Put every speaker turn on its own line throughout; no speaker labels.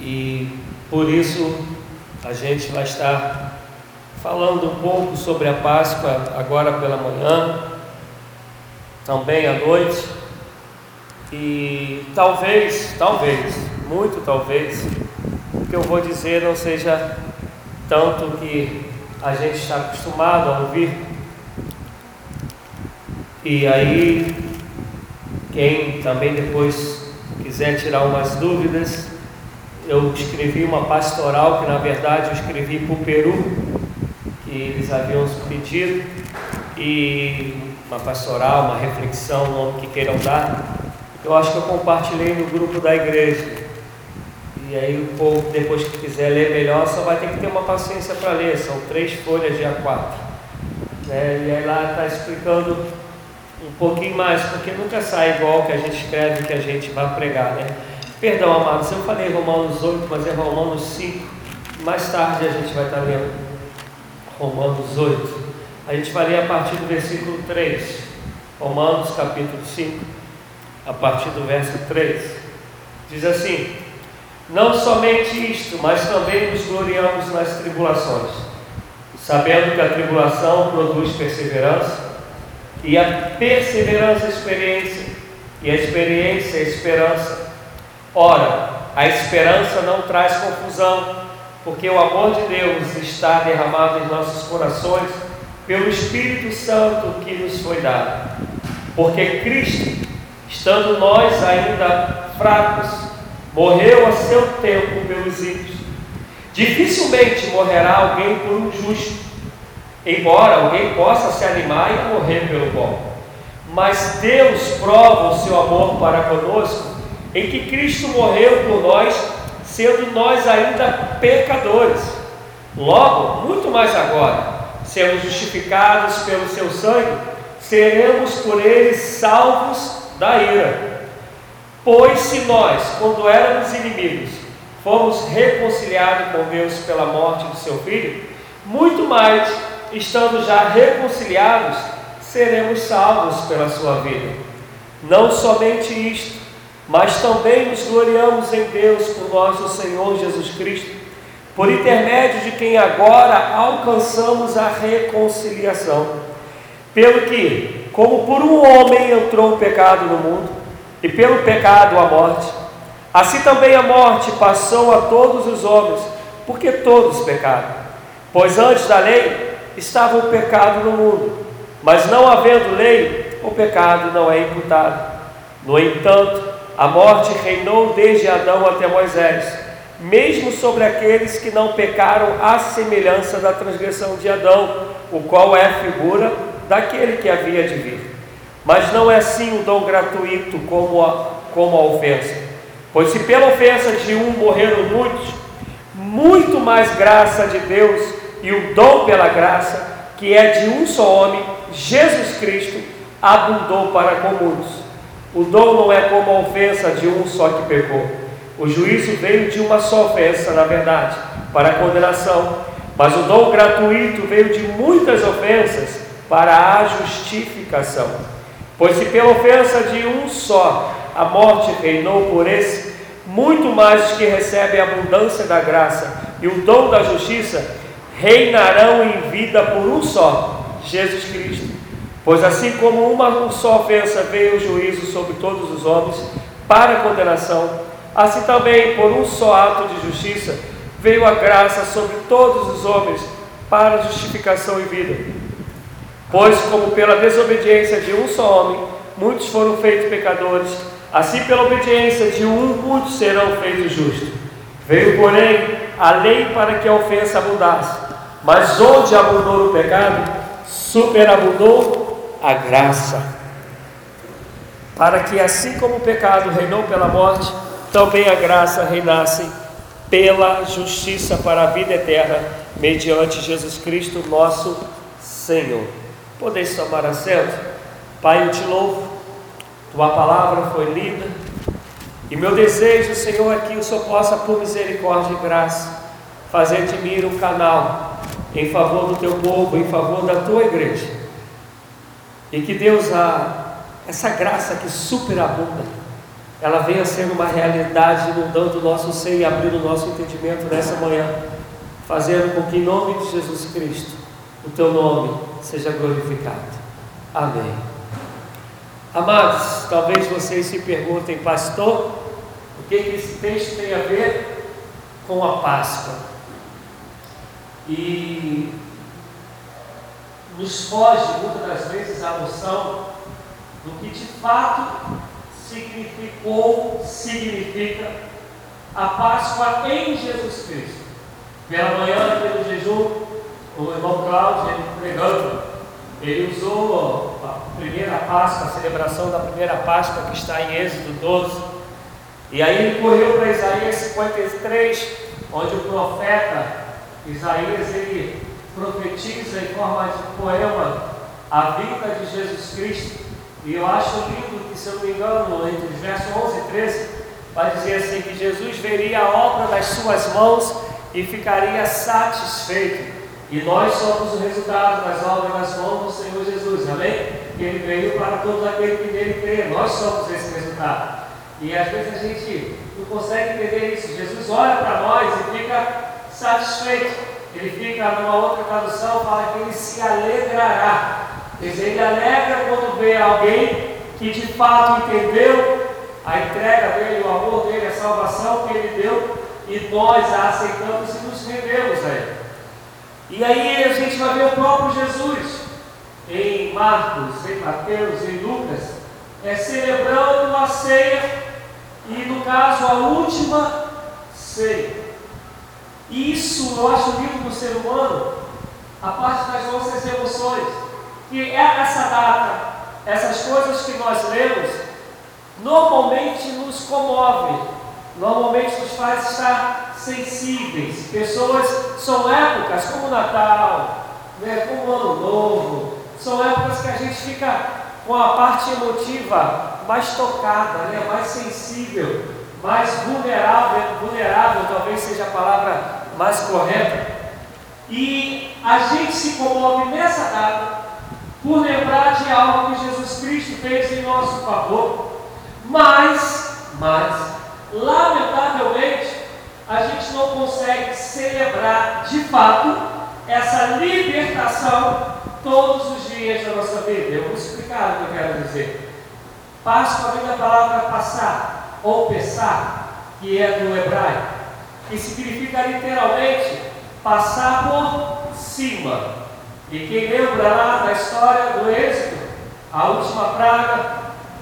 E por isso a gente vai estar falando um pouco sobre a Páscoa agora pela manhã, também à noite. E talvez, talvez, muito talvez, o que eu vou dizer não seja tanto que a gente está acostumado a ouvir. E aí, quem também depois quiser tirar umas dúvidas, eu escrevi uma pastoral que na verdade eu escrevi para o Peru, que eles haviam pedido, e uma pastoral, uma reflexão, o nome que queiram dar. Eu acho que eu compartilhei no grupo da igreja. E aí o povo, depois que quiser ler melhor, só vai ter que ter uma paciência para ler. São três folhas de A4. Né? E aí lá está explicando um pouquinho mais, porque nunca sai igual que a gente escreve que a gente vai pregar. Né? Perdão, amados, eu falei Romanos 8, mas é Romanos 5. Mais tarde a gente vai estar lendo. Romanos 8. A gente vai ler a partir do versículo 3. Romanos capítulo 5, a partir do verso 3. Diz assim: Não somente isto, mas também nos gloriamos nas tribulações, sabendo que a tribulação produz perseverança, e a perseverança experiência, e a experiência esperança. Ora, a esperança não traz confusão, porque o amor de Deus está derramado em nossos corações pelo Espírito Santo que nos foi dado. Porque Cristo, estando nós ainda fracos, morreu a seu tempo pelos ímpios. Dificilmente morrerá alguém por um justo, embora alguém possa se animar e morrer pelo bom. Mas Deus prova o seu amor para conosco em que Cristo morreu por nós sendo nós ainda pecadores. Logo, muito mais agora, sendo justificados pelo seu sangue, seremos por ele salvos da ira. Pois se nós, quando éramos inimigos, fomos reconciliados com Deus pela morte do seu filho, muito mais, estando já reconciliados, seremos salvos pela sua vida. Não somente isto, mas também nos gloriamos em Deus por nosso Senhor Jesus Cristo, por intermédio de quem agora alcançamos a reconciliação. Pelo que, como por um homem entrou o pecado no mundo, e pelo pecado a morte, assim também a morte passou a todos os homens, porque todos pecaram. Pois antes da lei estava o pecado no mundo, mas não havendo lei, o pecado não é imputado. No entanto, a morte reinou desde Adão até Moisés, mesmo sobre aqueles que não pecaram à semelhança da transgressão de Adão, o qual é a figura daquele que havia de vir. Mas não é assim o dom gratuito como a, como a ofensa. Pois se pela ofensa de um morreram muitos, muito mais graça de Deus e o dom pela graça, que é de um só homem, Jesus Cristo, abundou para com muitos. O dom não é como a ofensa de um só que pecou. O juízo veio de uma só ofensa, na verdade, para a condenação, mas o dom gratuito veio de muitas ofensas para a justificação. Pois se pela ofensa de um só a morte reinou por esse, muito mais os que recebem a abundância da graça e o dom da justiça reinarão em vida por um só, Jesus Cristo. Pois assim como uma só ofensa veio o juízo sobre todos os homens para condenação, assim também por um só ato de justiça veio a graça sobre todos os homens para justificação e vida. Pois como pela desobediência de um só homem muitos foram feitos pecadores, assim pela obediência de um muitos serão feitos justos. Veio, porém, a lei para que a ofensa abundasse, mas onde abundou o pecado, superabundou a graça, para que assim como o pecado reinou pela morte, também a graça reinasse pela justiça para a vida eterna, mediante Jesus Cristo, nosso Senhor. Podeis tomar assento? Pai, eu te louvo, tua palavra foi lida, e meu desejo, Senhor, é que o Senhor possa, por misericórdia e graça, fazer de mim um canal em favor do teu povo, em favor da tua igreja e que Deus, a, essa graça que superabunda, ela venha ser uma realidade inundando o nosso ser e abrindo o nosso entendimento nessa manhã, fazendo com que em nome de Jesus Cristo o teu nome seja glorificado. Amém. Amados, talvez vocês se perguntem, pastor, o que, esse texto tem a ver com a Páscoa? E nos foge muitas das vezes a noção do que de fato significou, significa a Páscoa em Jesus Cristo. Pela manhã, pelo jejum, o irmão Cláudio, ele pregando, ele usou a primeira Páscoa, a celebração da primeira Páscoa que está em Êxodo 12. E aí ele correu para Isaías 53, onde o profeta Isaías ele profetiza em forma de poema a vinda de Jesus Cristo. E eu acho lindo que, se eu não me engano, entre os versos 11 e 13, vai dizer assim: que Jesus veria a obra das suas mãos e ficaria satisfeito. E nós somos o resultado das obras das mãos do Senhor Jesus, amém? Que Ele veio para todos aqueles que nele crê, nós somos esse resultado. E às vezes a gente não consegue entender isso. Jesus olha para nós e fica satisfeito. Ele fica, numa outra tradução, fala que ele se alegrará. Quer dizer, ele alegra quando vê alguém que de fato entendeu a entrega dele, o amor dele, a salvação que ele deu, e nós a aceitamos e nos rendemos a ele. E aí a gente vai ver o próprio Jesus em Marcos, em Mateus, em Lucas, é celebrando a ceia e no caso a última ceia. E isso acho lindo no ser humano, a parte das nossas emoções. E é essa data, essas coisas que nós lemos, normalmente nos comove, normalmente nos faz estar sensíveis. Pessoas são épocas como o Natal, né, como o Ano Novo, são épocas que a gente fica com a parte emotiva mais tocada, né, mais sensível, mais vulnerável, vulnerável talvez seja a palavra mais correta. E a gente se comove nessa data por lembrar de algo que Jesus Cristo fez em nosso favor, mas, mas, lamentavelmente, a gente não consegue celebrar de fato essa libertação todos os dias da nossa vida. Eu vou explicar o que eu quero dizer. Páscoa vem da palavra passar ou pensar, que é do hebraico, que significa literalmente passar por cima. E quem lembra lá da história do êxito, a última praga,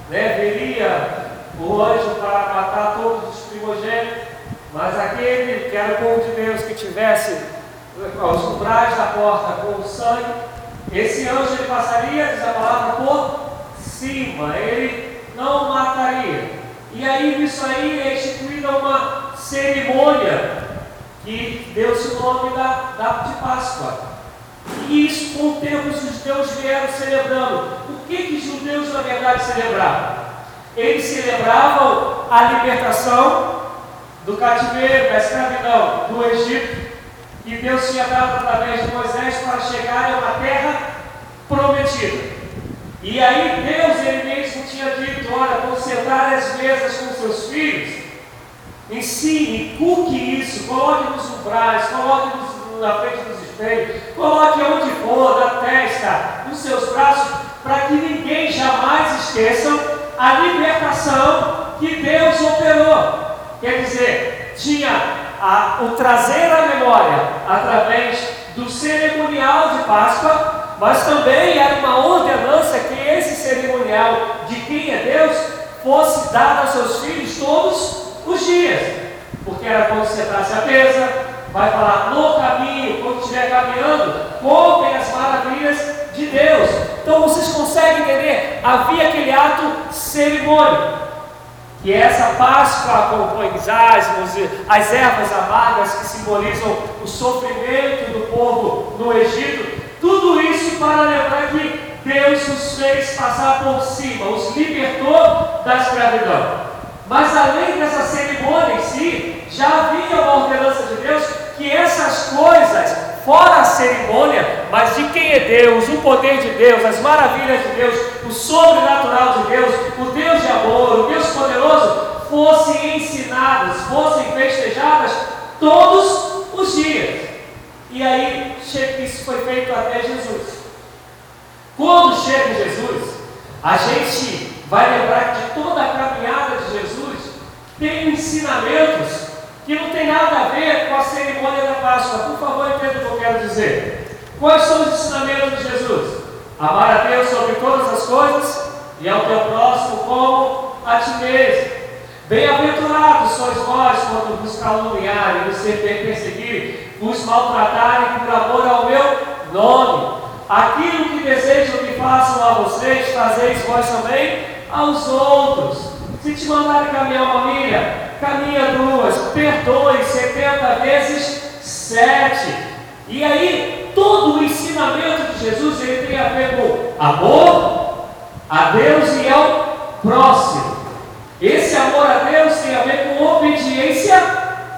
né, viria o anjo para matar todos os primogênitos, mas aquele que era o povo de Deus que tivesse os umbrais da porta com o sangue, esse anjo ele passaria, diz a palavra, por cima, ele não mataria. E aí isso aí é instituída uma cerimônia que deu-se o nome da, da de Páscoa. E isso com o tempo os judeus vieram celebrando. O que que os judeus na verdade celebravam? Eles celebravam a libertação do cativeiro, da escravidão do Egito, que Deus tinha dado através de Moisés para chegar a uma terra prometida. E aí Deus ele mesmo tinha dito, olha, vou sentar as mesas com seus filhos, ensine, cuque isso, coloque nos umbrais, coloque na frente dos espelhos, coloque onde for, na testa, nos seus braços, para que ninguém jamais esqueça a libertação que Deus operou. Quer dizer, tinha a, o trazer à memória através do cerimonial de Páscoa, mas também era uma ordenança que esse cerimonial de quem é Deus fosse dado aos seus filhos todos dias, porque era quando sentasse a mesa, vai falar no caminho, quando estiver caminhando, contem as maravilhas de Deus. Então vocês conseguem entender? Havia aquele ato cerimônico que essa Páscoa com pães asmos, as ervas amargas que simbolizam o sofrimento do povo no Egito, tudo isso para lembrar que Deus os fez passar por cima, os libertou da escravidão. Mas além dessa cerimônia em si, já havia uma ordenança de Deus que essas coisas, fora a cerimônia, mas de quem é Deus, o poder de Deus, as maravilhas de Deus, o sobrenatural de Deus, o Deus de amor, o Deus poderoso, fossem ensinadas, fossem festejadas todos os dias. E aí isso foi feito até Jesus. Quando chega Jesus, a gente vai lembrar que de toda a caminhada de Jesus tem ensinamentos que não tem nada a ver com a cerimônia da Páscoa. Por favor, entenda o que eu quero dizer. Quais são os ensinamentos de Jesus? Amar a Deus sobre todas as coisas e ao teu próximo como a ti mesmo. Bem-aventurados sois vós quando vos caluniarem, vos perseguirem, vos maltratarem por amor ao meu nome. Aquilo que desejam que façam a vocês, fazeis vós também aos outros. Se te mandarem caminhar uma milha, caminha duas, perdoe 70 vezes sete. E aí, todo o ensinamento de Jesus ele tem a ver com amor a Deus e ao próximo. Esse amor a Deus tem a ver com obediência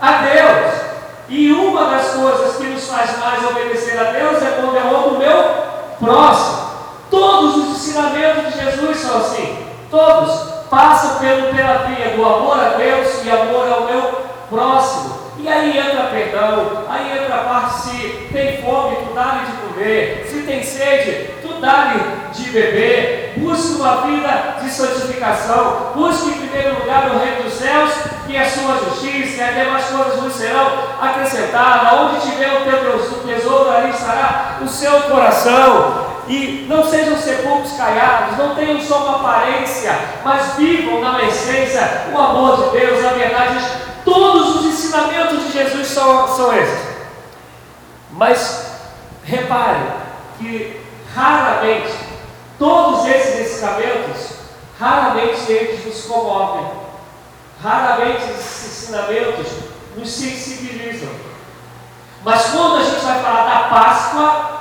a Deus. E uma das coisas que nos faz mais obedecer a Deus é quando eu amo o meu próximo. Todos os ensinamentos de Jesus são assim. Todos passam pelo, pela via do amor a Deus e amor ao meu próximo. E aí entra perdão, aí entra a parte se tem fome, tu dá-lhe de comer, se tem sede, tu dá-lhe de beber, busque uma vida de santificação, busque em primeiro lugar o reino dos céus e a sua justiça, e as demais coisas vos serão acrescentadas. Onde tiver o teu tesouro, ali estará o seu coração. E não sejam sepulcros caiados, não tenham só uma aparência, mas vivam na essência o amor de Deus, a verdade. Todos os ensinamentos de Jesus são, são esses. Mas repare que raramente, todos esses ensinamentos, raramente eles nos comovem. Raramente esses ensinamentos nos sensibilizam. Mas quando a gente vai falar da Páscoa,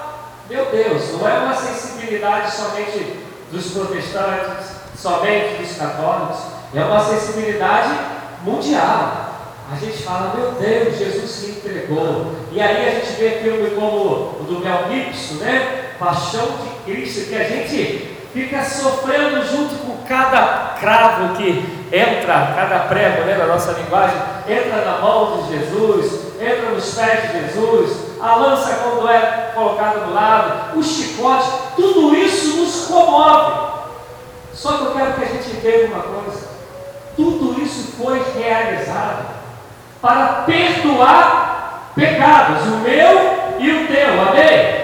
meu Deus, não é uma sensibilidade somente dos protestantes, somente dos católicos, é uma sensibilidade mundial. A gente fala, meu Deus, Jesus se entregou. E aí a gente vê filme como o do Mel Gibson, né? Paixão de Cristo, que a gente fica sofrendo junto com cada cravo que entra, cada prego, né, na nossa linguagem, entra na mão de Jesus, entra nos pés de Jesus, a lança quando é colocada do lado, o chicote, tudo isso nos comove. Só que eu quero que a gente entenda uma coisa: tudo isso foi realizado para perdoar pecados, o meu e o teu, amém?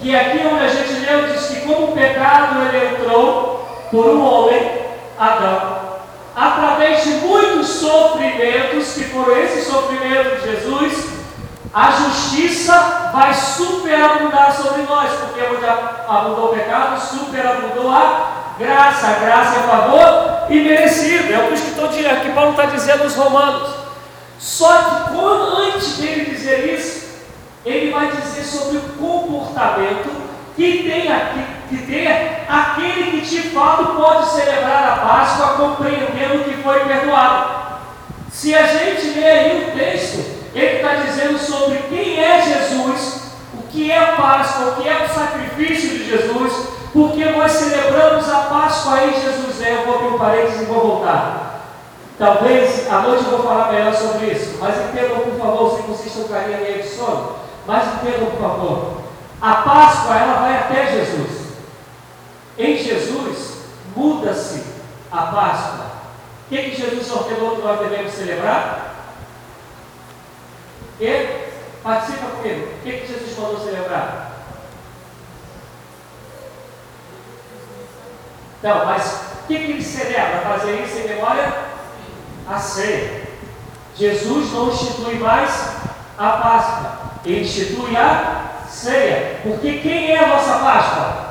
Que aqui onde a gente leu diz que como o pecado ele entrou por um homem, Adão, através de muitos sofrimentos, que foram esses sofrimentos de Jesus, a justiça vai superabundar sobre nós, porque onde abundou o pecado, superabundou a graça. A graça é favor e merecido. É o que o escritor que Paulo está dizendo aos Romanos. Só que quando, antes dele dizer isso, ele vai dizer sobre o comportamento que tem aqui, que tem aquele que de fato pode celebrar a Páscoa compreendendo que foi perdoado. Se a gente ler aí o texto, ele está dizendo sobre quem é Jesus, o que é a Páscoa, o que é o sacrifício de Jesus, porque nós celebramos a Páscoa aí, Jesus é. Eu vou abrir um parênteses e vou voltar. Talvez à noite eu vou falar melhor sobre isso, mas entendam, por favor, se vocês estão carinha meio de sono, mas entendam, por favor. A Páscoa, ela vai até Jesus. Em Jesus, muda-se a Páscoa. O que, que Jesus ordenou que nós devemos celebrar? E participa comigo. O que, que Jesus mandou celebrar? Então, mas o que, que ele celebra? Fazer isso em memória? A ceia. Jesus não institui mais a Páscoa, ele institui a ceia. Porque quem é a nossa Páscoa?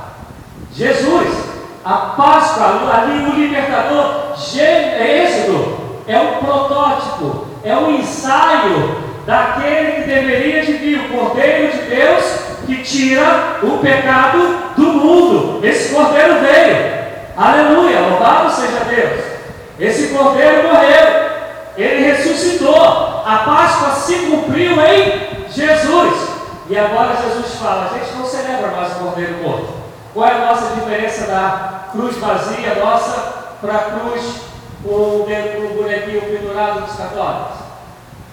Jesus. A Páscoa, ali o libertador, Êxodo, é um protótipo, é um ensaio daquele que deveria de vir, o Cordeiro de Deus que tira o pecado do mundo. Esse Cordeiro veio. Aleluia, louvado seja Deus. Esse Cordeiro morreu, ele ressuscitou. A Páscoa se cumpriu em Jesus. E agora Jesus fala: a gente não celebra mais o Cordeiro morto. Qual é a nossa diferença da cruz vazia nossa para a cruz com um bonequinho pendurado dos católicos?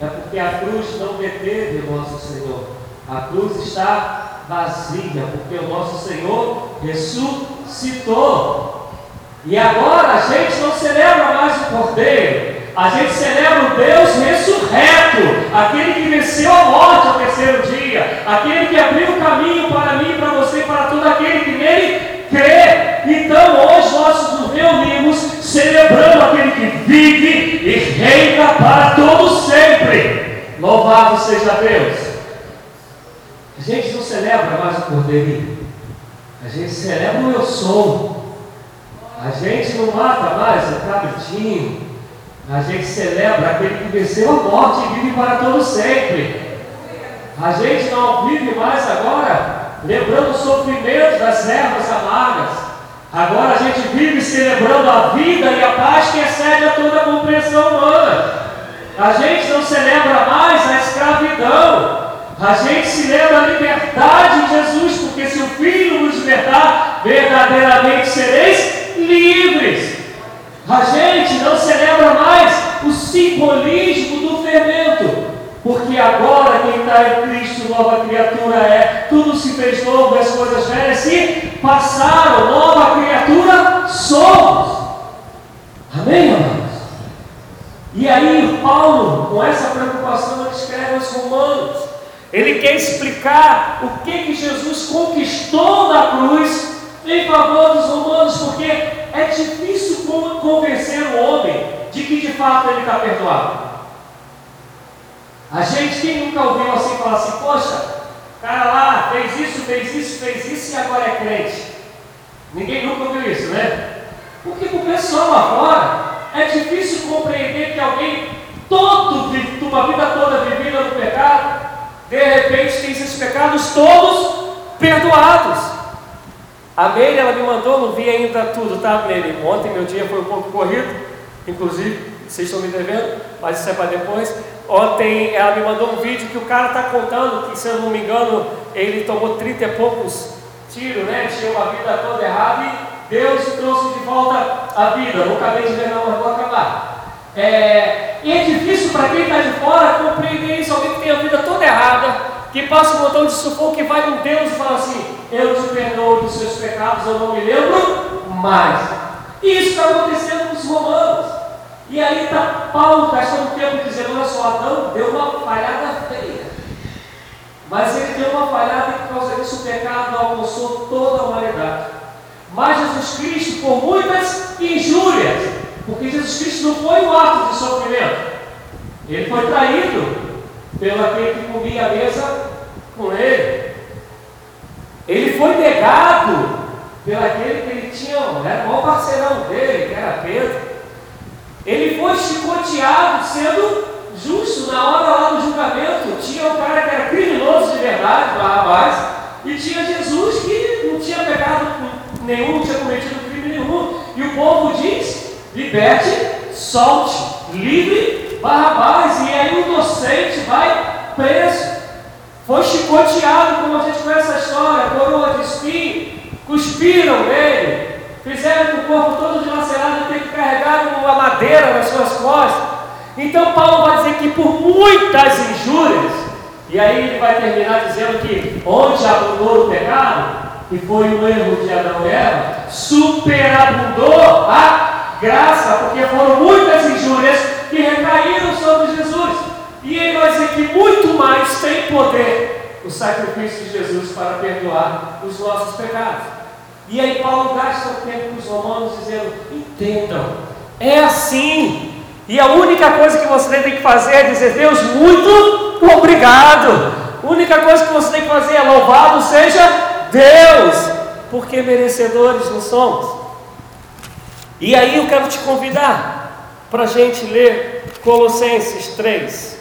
É porque a cruz não deteve o nosso Senhor. A cruz está vazia, porque o nosso Senhor ressuscitou. E agora a gente não celebra mais o Cordeiro, a gente celebra o Deus ressurreto, aquele que venceu a morte ao terceiro dia, aquele que abriu o caminho para mim, para você, para todo aquele que nele crê. Então hoje nós nos reunimos celebrando aquele que vive e reina para todo sempre. Louvado seja Deus. A gente não celebra mais o Cordeiro, a gente celebra o eu sou. A gente não mata mais o cabritinho, a gente celebra aquele que venceu a morte e vive para todo sempre. A gente não vive mais agora lembrando o sofrimento das ervas amargas. Agora a gente vive celebrando a vida e a paz que excede a toda a compreensão humana. A gente não celebra mais a escravidão. A gente se lembra a liberdade de Jesus, porque se o Filho nos libertar, verdadeiramente sereis livres. A gente não celebra mais o simbolismo porque agora quem está em Cristo, nova criatura é. Tudo se fez novo, as coisas velhas se passaram, nova criatura somos. Amém, amados? E aí, Paulo, com essa preocupação, ele escreve aos Romanos. Ele quer explicar o que, que Jesus conquistou na cruz em favor dos romanos, porque é difícil convencer o homem de que de fato ele está perdoado. A gente, quem nunca ouviu assim falar assim, poxa, cara lá fez isso, fez isso, fez isso e agora é crente. Ninguém nunca ouviu isso, né? Porque para o pessoal lá fora é difícil compreender que alguém todo, uma vida toda vivida no pecado, de repente tem esses pecados todos perdoados. A Meire, ela me mandou, não vi ainda tudo, tá, Meire? Ontem meu dia foi um pouco corrido, inclusive, vocês estão me devendo, mas isso é para depois. Ontem ela me mandou um vídeo que o cara está contando que, se eu não me engano, ele tomou 30 e poucos tiros, né? Tinha uma vida toda errada e Deus trouxe de volta a vida. Não acabei de ver, não, mas vou acabar. É, e é difícil para quem está de fora compreender isso. Alguém que tem a vida toda errada, que passa um montão de sufoco, que vai com Deus e fala assim: Eu te perdoo dos seus pecados, eu não me lembro mais. E isso está acontecendo com os romanos. E aí está Paulo gastando tempo dizendo, olha só, Adão deu uma falhada feia. Mas ele deu uma falhada e por causa disso o pecado alcançou toda a humanidade. Mas Jesus Cristo, por muitas injúrias, porque Jesus Cristo não foi um ato de sofrimento. Ele foi traído pelo aquele que comia a mesa com ele. Ele foi negado pelo aquele que ele tinha, era o maior parceirão dele, que era Pedro. Ele foi chicoteado sendo justo na hora lá do julgamento. Tinha o cara que era criminoso de verdade, Barrabás, e tinha Jesus que não tinha pecado nenhum, não tinha cometido crime nenhum. E o povo diz: liberte, solte, livre Barrabás. E aí o inocente vai preso. Foi chicoteado, como a gente conhece a história, coroa de espinho, cuspiram nele, Fizeram o corpo todo dilacerado e que carregar uma madeira nas suas costas. Então Paulo vai dizer que por muitas injúrias, e aí ele vai terminar dizendo que onde abundou o pecado, que foi o erro de Adão e Eva, superabundou a graça, porque foram muitas injúrias que recaíram sobre Jesus. E ele vai dizer que muito mais tem poder o sacrifício de Jesus para perdoar os nossos pecados. E aí Paulo gasta o tempo com os romanos dizendo: entendam, é assim. E a única coisa que você tem que fazer é dizer: Deus, muito obrigado. A única coisa que você tem que fazer é louvado seja Deus, porque merecedores não somos. E aí eu quero te convidar para a gente ler Colossenses 3.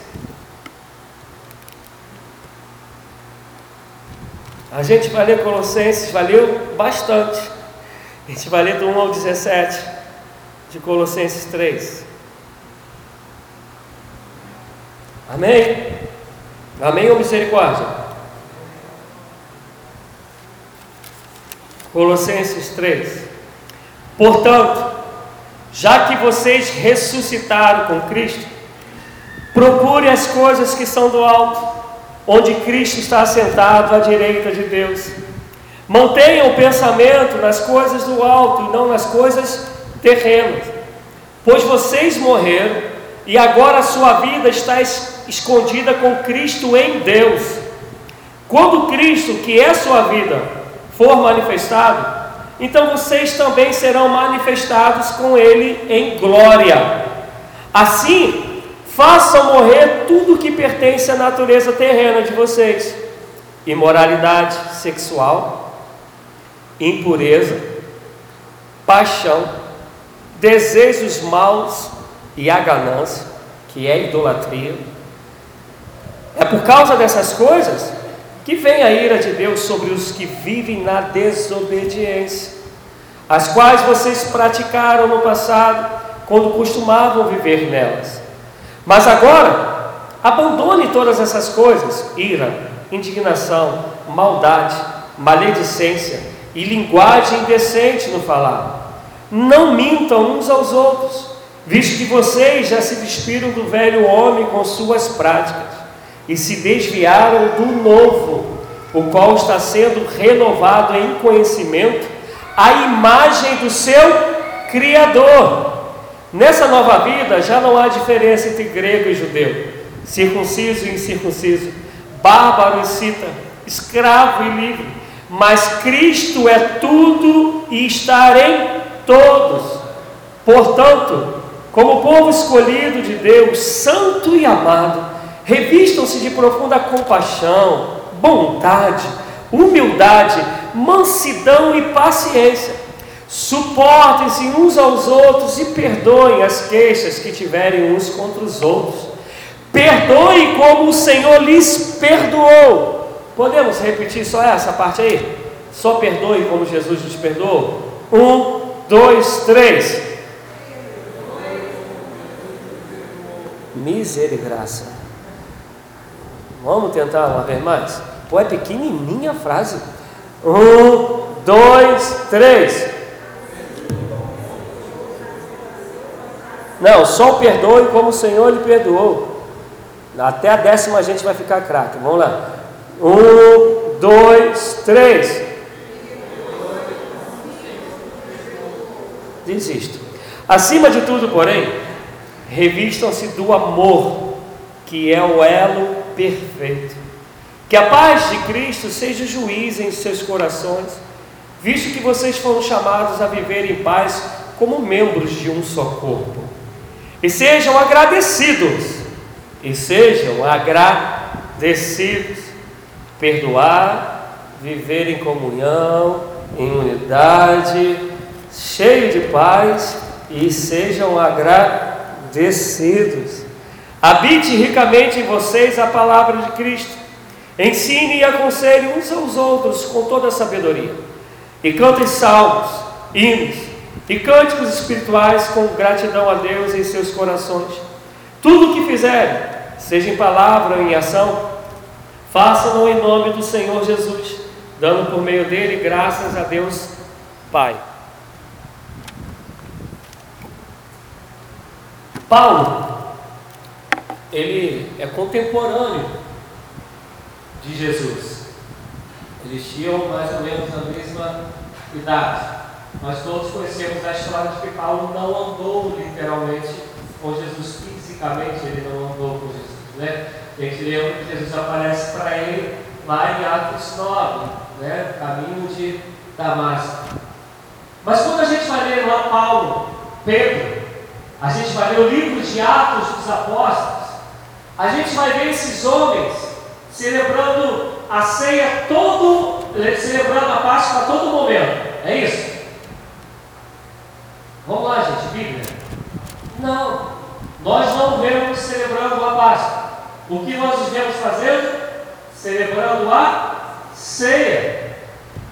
A gente vai ler Colossenses, valeu bastante. A gente vai ler do 1 ao 17 de Colossenses 3. Amém? Amém ou misericórdia? Colossenses 3. Portanto, já que vocês ressuscitaram com Cristo, procure as coisas que são do alto, onde Cristo está assentado à direita de Deus. Mantenham o pensamento nas coisas do alto e não nas coisas terrenas, pois vocês morreram e agora a sua vida está escondida com Cristo em Deus. Quando Cristo, que é sua vida, for manifestado, então vocês também serão manifestados com Ele em glória. Assim, façam morrer tudo que pertence à natureza terrena de vocês: imoralidade sexual, impureza, paixão, desejos maus e a ganância, que é idolatria. É por causa dessas coisas que vem a ira de Deus sobre os que vivem na desobediência, as quais vocês praticaram no passado, quando costumavam viver nelas. Mas agora, abandone todas essas coisas: ira, indignação, maldade, maledicência e linguagem indecente no falar. Não mintam uns aos outros, visto que vocês já se despiram do velho homem com suas práticas e se desviaram do novo, o qual está sendo renovado em conhecimento, a imagem do seu Criador. Nessa nova vida já não há diferença entre grego e judeu, circunciso e incircunciso, bárbaro e cita, escravo e livre, mas Cristo é tudo e está em todos. Portanto, como povo escolhido de Deus, santo e amado, Revistam-se de profunda compaixão, bondade, humildade, mansidão e paciência. Suportem-se uns aos outros e perdoem as queixas que tiverem uns contra os outros. Perdoe como o Senhor lhes perdoou. Podemos repetir só essa parte aí? Só perdoe como Jesus nos perdoou? Um, dois, três. Misericórdia. Vamos tentar uma vez mais? Pô, é pequenininha a frase. Um, dois, três. Não, só perdoe como o Senhor lhe perdoou. Até a décima a gente vai ficar craque. Vamos lá. Um, dois, três. Desisto. Acima de tudo, porém, revistam-se do amor, que é o elo perfeito. Que a paz de Cristo seja juiz em seus corações, visto que vocês foram chamados a viver em paz como membros de um só corpo. E sejam agradecidos, e sejam agradecidos, perdoar, viver em comunhão, em unidade, cheio de paz, e sejam agradecidos. Habite ricamente em vocês a palavra de Cristo. Ensine e aconselhe uns aos outros com toda a sabedoria. E cantem salmos, hinos e cânticos espirituais com gratidão a Deus em seus corações. Tudo o que fizerem, seja em palavra ou em ação, façam-no em nome do Senhor Jesus, dando por meio dele graças a Deus Pai. Paulo ele é contemporâneo de Jesus. Eles tinham mais ou menos a mesma idade. Nós todos conhecemos a história de que Paulo não andou literalmente com Jesus fisicamente, ele não andou com Jesus. Né? A gente lembra que Jesus aparece para ele lá em Atos 9, né? caminho de Damasco. Mas quando a gente vai ler lá Paulo, Pedro, a gente vai ler o livro de Atos dos Apóstolos, a gente vai ver esses homens celebrando a ceia todo, celebrando a Páscoa a todo momento. É isso? Vamos lá, gente, Bíblia. Não, nós não vemos celebrando a Páscoa. O que nós vemos fazendo? Celebrando a ceia.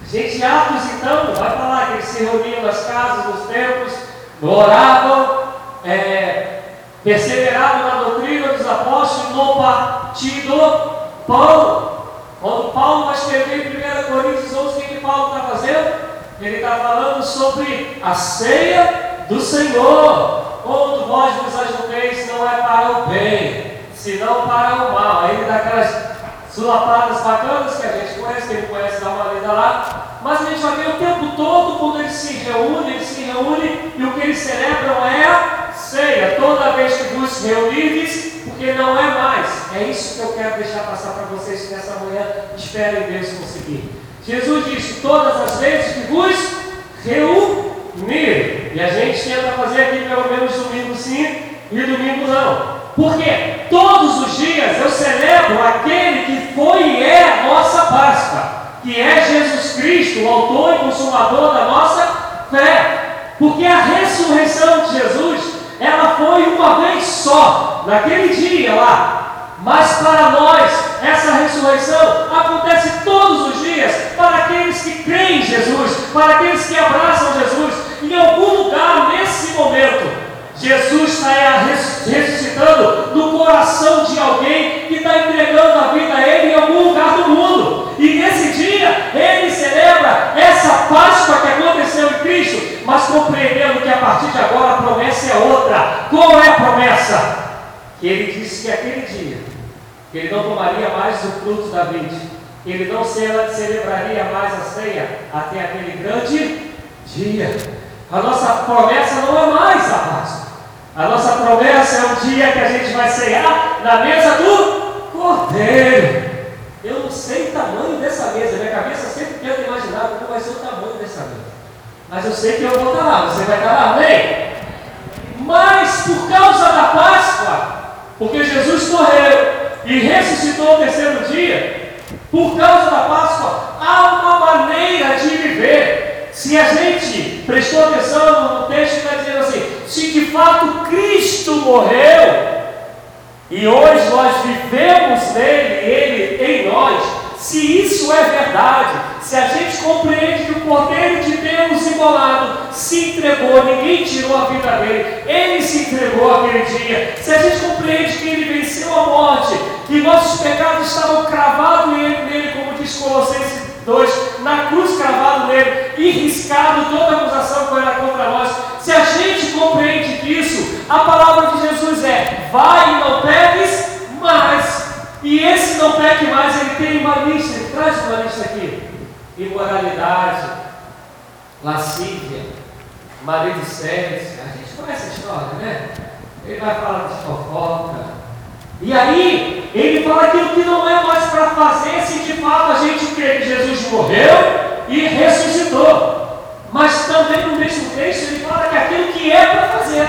Gente, Atos então, vai falar que eles se reuniam nas casas, nos templos, oravam, é, perseveraram na doutrina dos apóstolos no partido pão. Quando Paulo vai escrever em 1 Coríntios 11, o que Paulo está fazendo? Ele está falando sobre a ceia do Senhor. Quando vós vos ajunteis, não é para o bem, senão para o mal. Ele dá aquelas sulapadas bacanas que a gente conhece, quem conhece dá uma lá. Mas a gente vai ver o tempo todo quando eles se reúnem, eles se reúnem e o que eles celebram é a ceia. Toda vez que vos reunides, porque não é mais. É isso que eu quero deixar passar para vocês nessa manhã. Espero em Deus conseguir. Jesus disse: todas as vezes que vos reunir. E a gente tenta fazer aqui pelo menos domingo sim e domingo não. Porque todos os dias eu celebro aquele que foi e é a nossa Páscoa, que é Jesus Cristo, o autor e consumador da nossa fé. Porque a ressurreição de Jesus, ela foi uma vez só, naquele dia lá. Mas para nós, essa ressurreição acontece todos os dias para aqueles que creem em Jesus, para aqueles que abraçam Jesus. Em algum lugar nesse momento, Jesus está ressuscitando no coração de alguém que está entregando a vida a Ele em algum lugar do mundo. E nesse dia, Ele celebra essa Páscoa que aconteceu em Cristo, mas compreendendo que a partir de agora a promessa é outra. Qual é a promessa? Que Ele disse que aquele dia, Ele não tomaria mais o fruto da que Ele não celebraria mais a ceia até aquele grande dia. A nossa promessa não é mais a Páscoa. A nossa promessa é o dia que a gente vai cear na mesa do Cordeiro. Eu não sei o tamanho dessa mesa, minha cabeça sempre tenta imaginar como vai ser o tamanho dessa mesa. Mas eu sei que eu vou estar lá, você vai estar lá, amém? Mas por causa da Páscoa, porque Jesus morreu e ressuscitou no terceiro dia, por causa da Páscoa, há uma maneira de viver. Se a gente prestou atenção no texto está dizendo assim, se de fato Cristo morreu e hoje nós vivemos nele, ele em nós, se isso é verdade, se a gente compreende que o Cordeiro de Deus imolado se entregou, ninguém tirou a vida dele, ele se entregou aquele dia, se a gente compreende que ele venceu a morte, que nossos pecados estavam cravados nele, como diz Colossenses 2, na cruz cravado nele e riscado toda acusação que era contra nós. Se a gente compreende isso, a palavra de Jesus é: vai e não não peque mais, ele tem uma lista, ele traz uma lista aqui: imoralidade, lascívia, maledicência. A gente conhece a história, né? Ele vai falar de fofoca e aí, ele fala aquilo que não é mais para fazer se de fato a gente crê que Jesus morreu e ressuscitou. Mas também no mesmo texto ele fala que aquilo que é para fazer.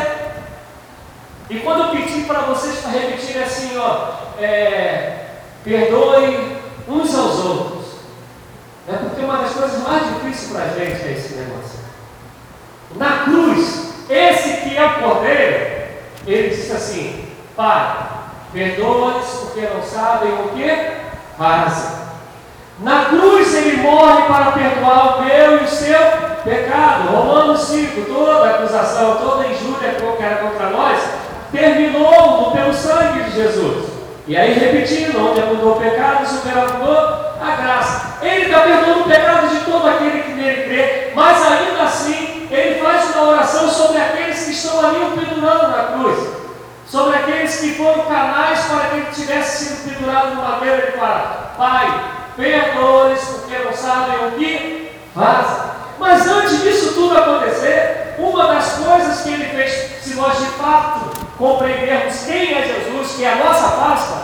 E quando eu pedi para vocês para repetir assim, ó, é, perdoe uns aos outros. É porque uma das coisas mais difíceis para a gente é esse negócio. Na cruz, esse que é o cordeiro, ele disse assim: Pai, Perdoa-lhes porque não sabem o que fazem. Na cruz ele morre para perdoar o meu e o seu pecado. Romanos 5, toda acusação, toda injúria que era contra nós, terminou pelo sangue de Jesus. E aí, repetindo, onde abundou o pecado, superabundou a graça. Ele está perdoando o pecado de todo aquele que nele crê, mas ainda assim, ele faz uma oração sobre aqueles que estão ali pendurando na cruz sobre aqueles que foram canais para que ele tivesse sido pendurado no madeira e fala, Pai, perdoa-lhes porque não sabem o que fazem. Mas antes disso tudo acontecer, uma das coisas que ele fez, se nós de fato compreendermos quem é Jesus, que é a nossa Páscoa,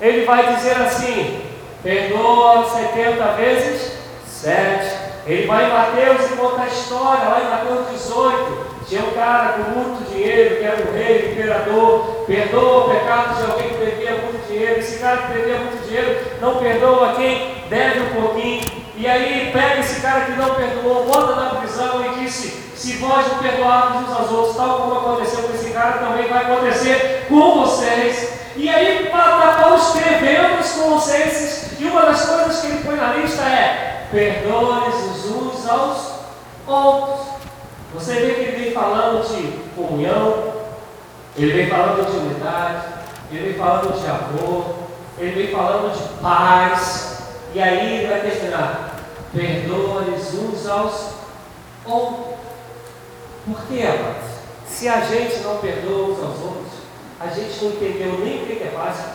ele vai dizer assim: perdoa 70 vezes 7. Ele vai em Mateus e conta a história, lá em Mateus 18. Tinha um cara com muito dinheiro, que era um rei, imperador, perdoa o pecado de alguém que devia muito dinheiro. Esse cara que devia muito dinheiro não perdoa quem deve um pouquinho. E aí pega esse cara que não perdoou, bota na prisão e disse: se vós não perdoarmos uns aos outros, tal como aconteceu com esse cara, também vai acontecer com vocês. E aí Paulo escrevendo os Colossenses, e uma das coisas que ele põe na lista é: perdoe-os uns aos outros. Você vê que ele vem falando de comunhão, ele vem falando de unidade, ele vem falando de amor, ele vem falando de paz, e aí ele vai terminar: perdoa-lhes uns aos outros. Por que, amados? se a gente não perdoa uns aos outros, a gente não entendeu nem o que é Páscoa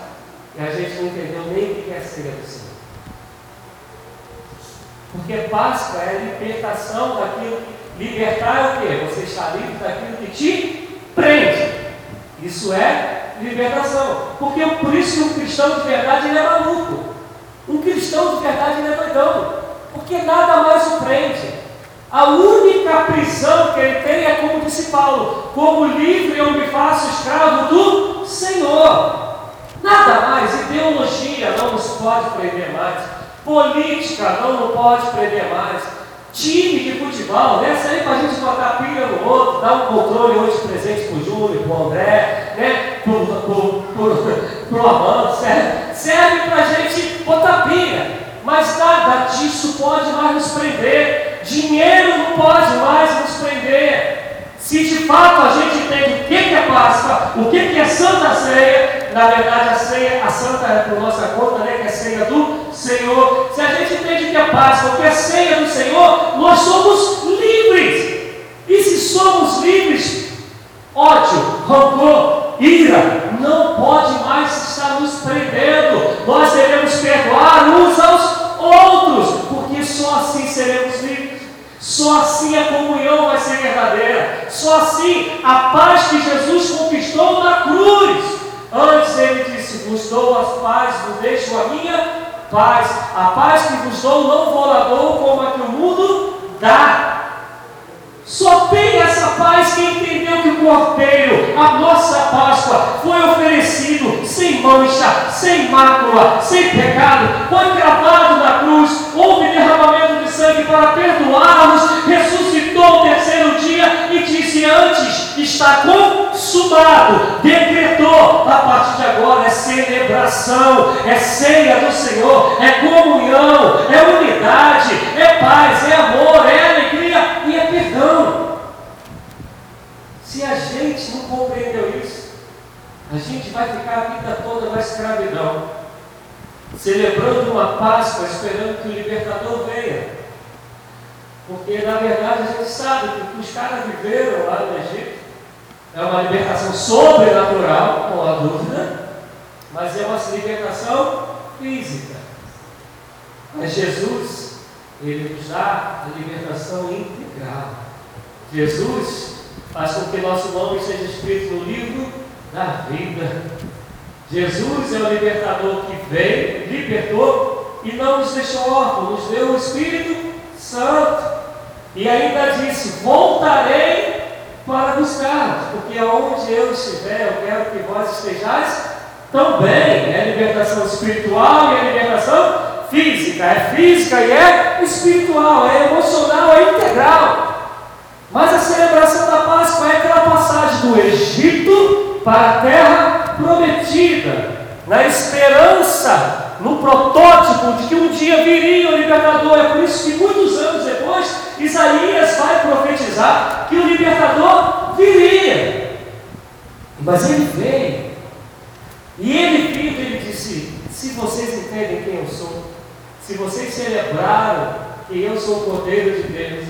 e a gente não entendeu nem o que é ceia do Senhor. Porque Páscoa é a libertação daquilo. Libertar é o quê? Você está livre daquilo que te prende. Isso é libertação. Porque por isso que um cristão de verdade ele é maluco. Um cristão de verdade ele é doidão. Porque nada mais o prende. A única prisão que ele tem é como disse Paulo: como livre eu me faço escravo do Senhor. Nada mais, ideologia não nos pode prender mais, política não nos pode prender mais, time de futebol, né? Serve para a gente botar pilha no outro, dar um controle hoje presente para o Júnior, para o André, né? Para o Amando, serve, serve para a gente botar pilha, mas nada disso pode mais nos prender. Dinheiro não pode mais nos prender. Se de fato a gente entende o que é Páscoa, o que é Santa Ceia, na verdade a ceia, a Santa é por nossa conta, né, que é ceia do Senhor. Se a gente entende que é Páscoa, o que é ceia do Senhor, nós somos livres. E se somos livres, ódio, rancor, ira, não pode mais estar nos prendendo. Nós devemos perdoar uns aos outros, porque só assim seremos livres. Só assim a comunhão vai ser verdadeira. Só assim a paz que Jesus conquistou na cruz. Antes ele disse: Vos dou as paz, vos deixo a minha paz. A paz que vos dou não dou como a que o mundo dá. Só tem essa paz quem entendeu que o cordeiro, a nossa Páscoa, foi oferecido sem mancha, sem mácula, sem pecado, foi gravado na cruz, houve derramamento para perdoar-nos, ressuscitou o terceiro dia e disse: Antes está consumado, decretou, a partir de agora é celebração, é ceia do Senhor, é comunhão, é unidade, é paz, é amor, é alegria e é perdão. Se a gente não compreendeu isso, a gente vai ficar a vida toda na escravidão, celebrando uma Páscoa, esperando que o libertador venha. Porque na verdade a gente sabe que o que os caras viveram lá no Egito é uma libertação sobrenatural, com a dúvida, mas é uma libertação física. Mas Jesus, ele nos dá a libertação integral. Jesus faz com que nosso nome seja escrito no livro da vida. Jesus é o libertador que veio, libertou e não nos deixou órfãos, nos deu o Espírito Santo. E ainda disse: Voltarei para buscar, porque aonde eu estiver, eu quero que vós estejais também. É libertação espiritual e é libertação física. É física e é espiritual, é emocional, é integral. Mas a celebração da Páscoa é aquela passagem do Egito para a terra prometida, na esperança, no protótipo de que um dia viria o libertador. É por isso que muitos anos depois, Isaías vai profetizar que o libertador viria. Mas ele veio. E ele vindo, ele disse: Se vocês entendem quem eu sou, se vocês celebraram que eu sou o Cordeiro de Deus,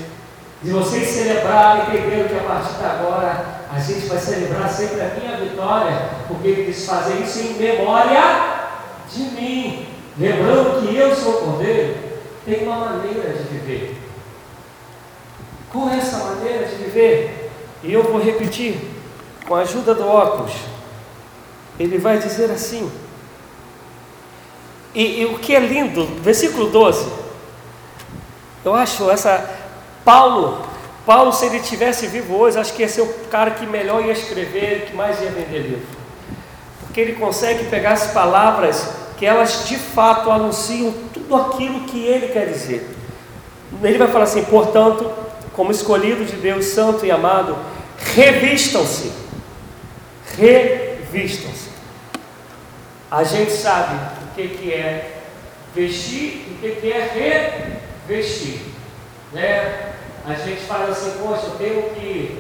de vocês celebrarem, entendendo que a partir de agora a gente vai celebrar sempre a minha vitória, porque eles fazem isso em memória de mim, lembrando que eu sou o Cordeiro, tem uma maneira de viver. Com essa maneira de viver, e eu vou repetir, com a ajuda do óculos, ele vai dizer assim, e, e o que é lindo, versículo 12, eu acho essa Paulo, Paulo, se ele tivesse vivo hoje, acho que ia ser o cara que melhor ia escrever, que mais ia vender livro. Porque ele consegue pegar as palavras que elas de fato anunciam tudo aquilo que ele quer dizer. Ele vai falar assim: portanto, como escolhido de Deus, santo e amado, revistam-se. Revistam-se. A gente sabe o que, que é vestir e o que, que é revestir. Né? a gente faz assim, poxa, eu tenho que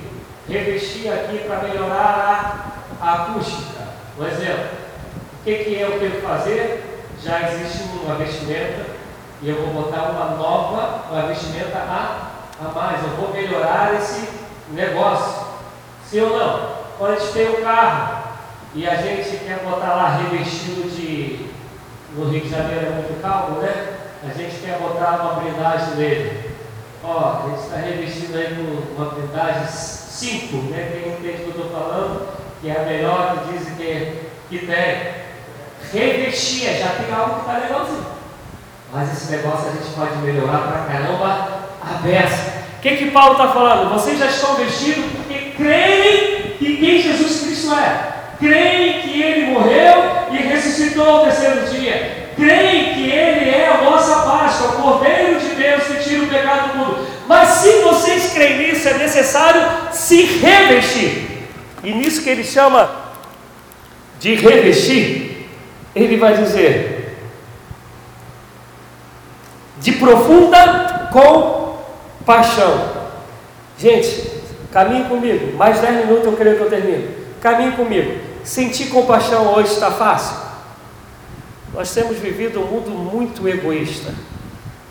revestir aqui para melhorar a, a, acústica. Um exemplo, o que, que eu tenho que fazer? Já existe uma vestimenta e eu vou botar uma nova, uma vestimenta a, a mais. Eu vou melhorar esse negócio. Sim ou não? Quando a gente tem um carro e a gente quer botar lá revestido de. No Rio de Janeiro é muito calmo, né? A gente quer botar uma blindagem nele. Ó, a gente está revestido aí com uma blindagem 5, né? Quem entende o que eu estou falando, que é a melhor que dizem que, que tem. Revestir, já tem algo que está legalzinho. Mas esse negócio a gente pode melhorar para caramba a beça. O que, que Paulo está falando? Vocês já estão vestidos porque creem que quem Jesus Cristo é. Creem que Ele morreu e ressuscitou ao terceiro dia. Creem que Ele é a nossa Páscoa, o Cordeiro de Deus que tira o pecado do mundo. Mas se vocês creem nisso, é necessário se revestir. E nisso que ele chama de revestir, ele vai dizer de profunda compaixão. Gente, caminhe comigo. Mais 10 minutos eu creio que eu termino. Caminhe comigo. Sentir compaixão hoje está fácil? Nós temos vivido um mundo muito egoísta.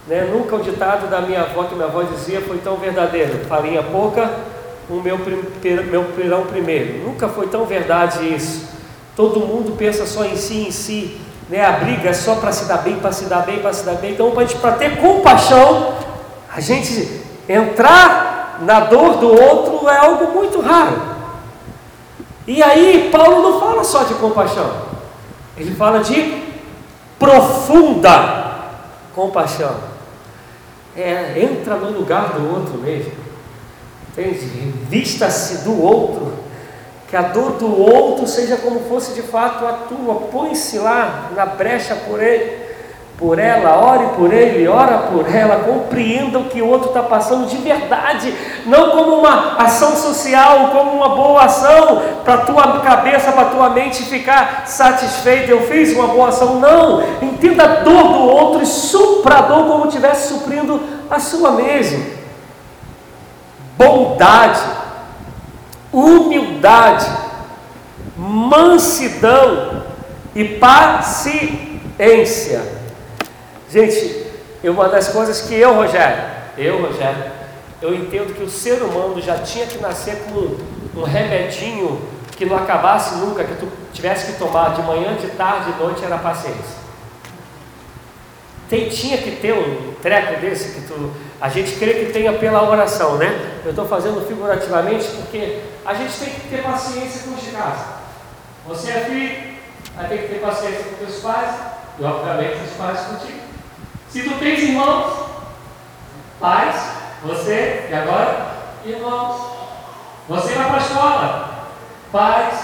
Né? Nunca o ditado da minha avó, que minha avó dizia, foi tão verdadeiro. Farinha pouca, o meu, meu pirão primeiro. Nunca foi tão verdade isso. Todo mundo pensa só em si, em si. Né? A briga é só para se dar bem, para se dar bem, para se dar bem. Então, para ter compaixão, a gente entrar na dor do outro é algo muito raro. E aí, Paulo não fala só de compaixão, ele fala de profunda compaixão. É, entra no lugar do outro mesmo. Entende? Vista-se do outro. Que a dor do outro seja como fosse de fato a tua. Põe-se lá na brecha por ele, por ela, ore por ele, ora por ela, compreenda o que o outro está passando de verdade, não como uma ação social, como uma boa ação para tua cabeça, para tua mente ficar satisfeita. Eu fiz uma boa ação, não. Entenda a dor do outro e supra a dor como estivesse suprindo a sua mesma bondade, humildade, mansidão e paciência. Gente, uma das coisas que eu, Rogério, eu, Rogério, eu entendo que o ser humano já tinha que nascer com um remedinho que não acabasse nunca, que tu tivesse que tomar de manhã, de tarde, de noite, era paciência. Tem, tinha que ter um treco desse que tu, a gente crê que tenha pela oração, né? Eu estou fazendo figurativamente porque a gente tem que ter paciência com os de casa. Você é filho, vai ter que ter paciência com teus pais e obviamente os pais contigo. Se tu tens irmãos, pais, você e agora irmãos. Você vai para a escola, pais,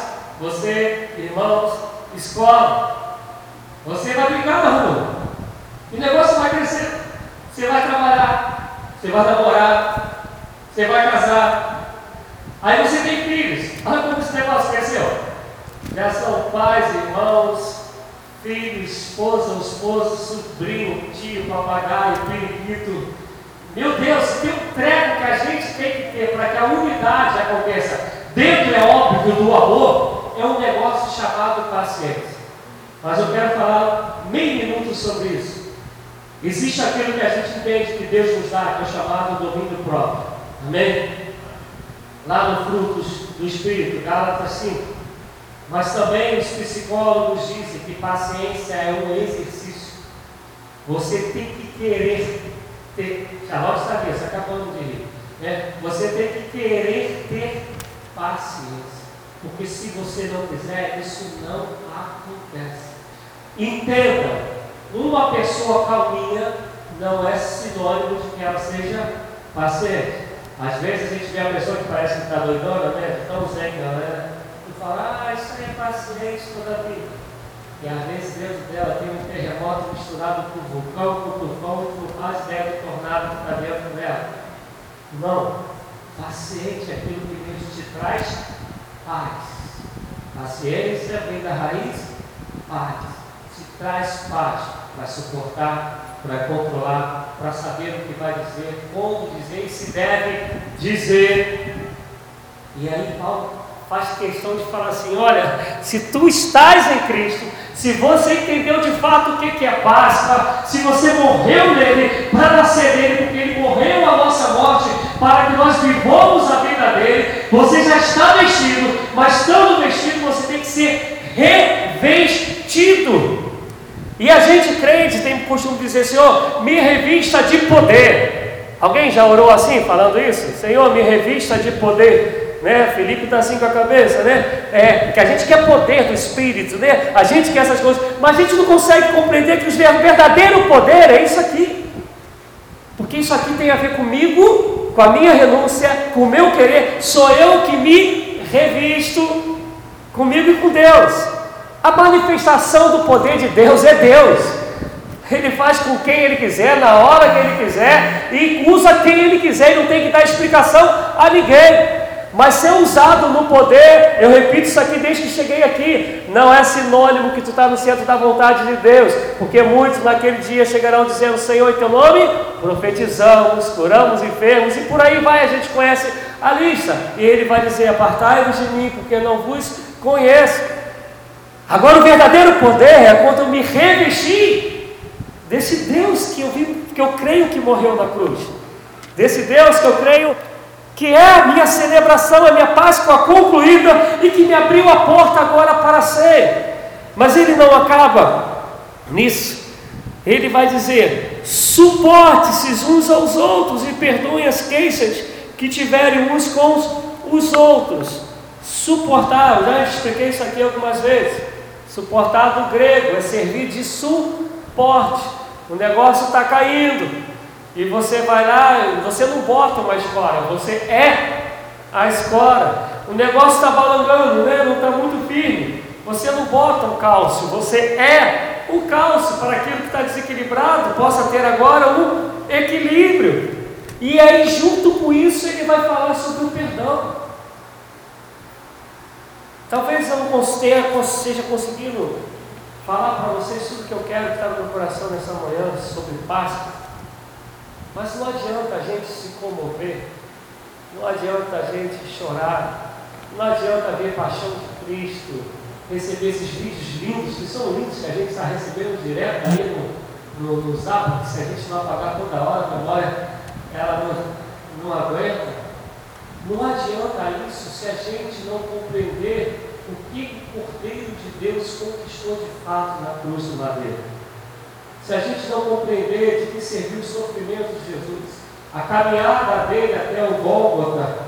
você, irmãos, escola. Você vai brincar na rua. O negócio vai crescer. Você vai trabalhar, você vai namorar, você vai casar. Aí você tem filhos. Olha como esse negócio cresceu. Já são pais, irmãos, filhos, esposa, esposo, sobrinho, tio, papagaio, periquito. Meu Deus, tem um treco que a gente tem que ter para que a unidade aconteça. Dentro, é óbvio, do amor, é um negócio chamado paciência. Mas eu quero falar meio minuto sobre isso. Existe aquilo que a gente entende que Deus nos dá, que é chamado domínio próprio. Amém? Lá no Frutos do Espírito, Gálatas 5. Mas também os psicólogos dizem que paciência é um exercício. Você tem que querer ter. Charlotte está aqui, você acabando de rir. Né? Você tem que querer ter paciência. Porque se você não quiser, isso não acontece. Entenda uma pessoa calminha não é sinônimo de que ela seja paciente. Às vezes a gente vê a pessoa que parece que está doidona, né? Tão zen, galera, e fala, ah, isso aí é paciente toda a vida. E às vezes dentro dela tem um terremoto misturado com vulcão, com tufão, e tu faz ideia do tornado que está dentro dela. Não. Paciente é aquilo que Deus te traz paz. Paciência vem da raiz paz traz paz para suportar, para controlar, para saber o que vai dizer, como dizer e se deve dizer. E aí Paulo faz questão de falar assim: olha, se tu estás em Cristo, se você entendeu de fato o que é Páscoa, se você morreu nele para nascer nele, porque ele morreu a nossa morte, para que nós vivamos a vida dele. Você já está vestido, mas estando vestido, você tem que ser revestido. E a gente crente tem o costume de dizer, Senhor, me revista de poder. Alguém já orou assim, falando isso? Senhor, me revista de poder né? Felipe está assim com a cabeça, né? É, que a gente quer poder do Espírito, né? A gente quer essas coisas, mas a gente não consegue compreender que o verdadeiro poder é isso aqui. Porque isso aqui tem a ver comigo, com a minha renúncia, com o meu querer. Sou eu que me revisto comigo e com Deus. A manifestação do poder de Deus é Deus. Ele faz com quem ele quiser, na hora que ele quiser, e usa quem ele quiser, e não tem que dar explicação a ninguém. Mas ser usado no poder, eu repito isso aqui desde que cheguei aqui, não é sinônimo que tu está no centro da vontade de Deus, porque muitos naquele dia chegarão dizendo: Senhor, em teu nome profetizamos, curamos enfermos, e por aí vai, a gente conhece a lista, e ele vai dizer: Apartai-vos de mim, porque não vos conheço. Agora, o verdadeiro poder é quando eu me revesti desse Deus que eu, vi, que eu creio que morreu na cruz, desse Deus que eu creio que é a minha celebração, a minha Páscoa concluída e que me abriu a porta agora para ser. Mas ele não acaba nisso. Ele vai dizer: suporte-se uns aos outros e perdoem as queixas que tiverem uns com os outros. Suportar, eu já expliquei isso aqui algumas vezes. Suportar do grego é servir de suporte. O negócio está caindo, e você vai lá, você não bota uma escora, você é a escora. O negócio está balangando, né? não está muito firme. Você não bota o cálcio, você é o cálcio para aquilo que está desequilibrado, possa ter agora um equilíbrio. E aí, junto com isso, ele vai falar sobre o perdão. Talvez eu não esteja conseguindo falar para vocês tudo que eu quero que está no meu coração nessa manhã sobre Páscoa. Mas não adianta a gente se comover, não adianta a gente chorar, não adianta ver paixão de Cristo, receber esses vídeos lindos, que são lindos, que a gente está recebendo direto aí no, no, no zap, que se a gente não apagar toda hora, a memória ela não, não aguenta. Não adianta isso se a gente não compreender o que o Cordeiro de Deus conquistou de fato na cruz do madeiro se a gente não compreender de que serviu o sofrimento de Jesus, a caminhada dele até o Gólgota,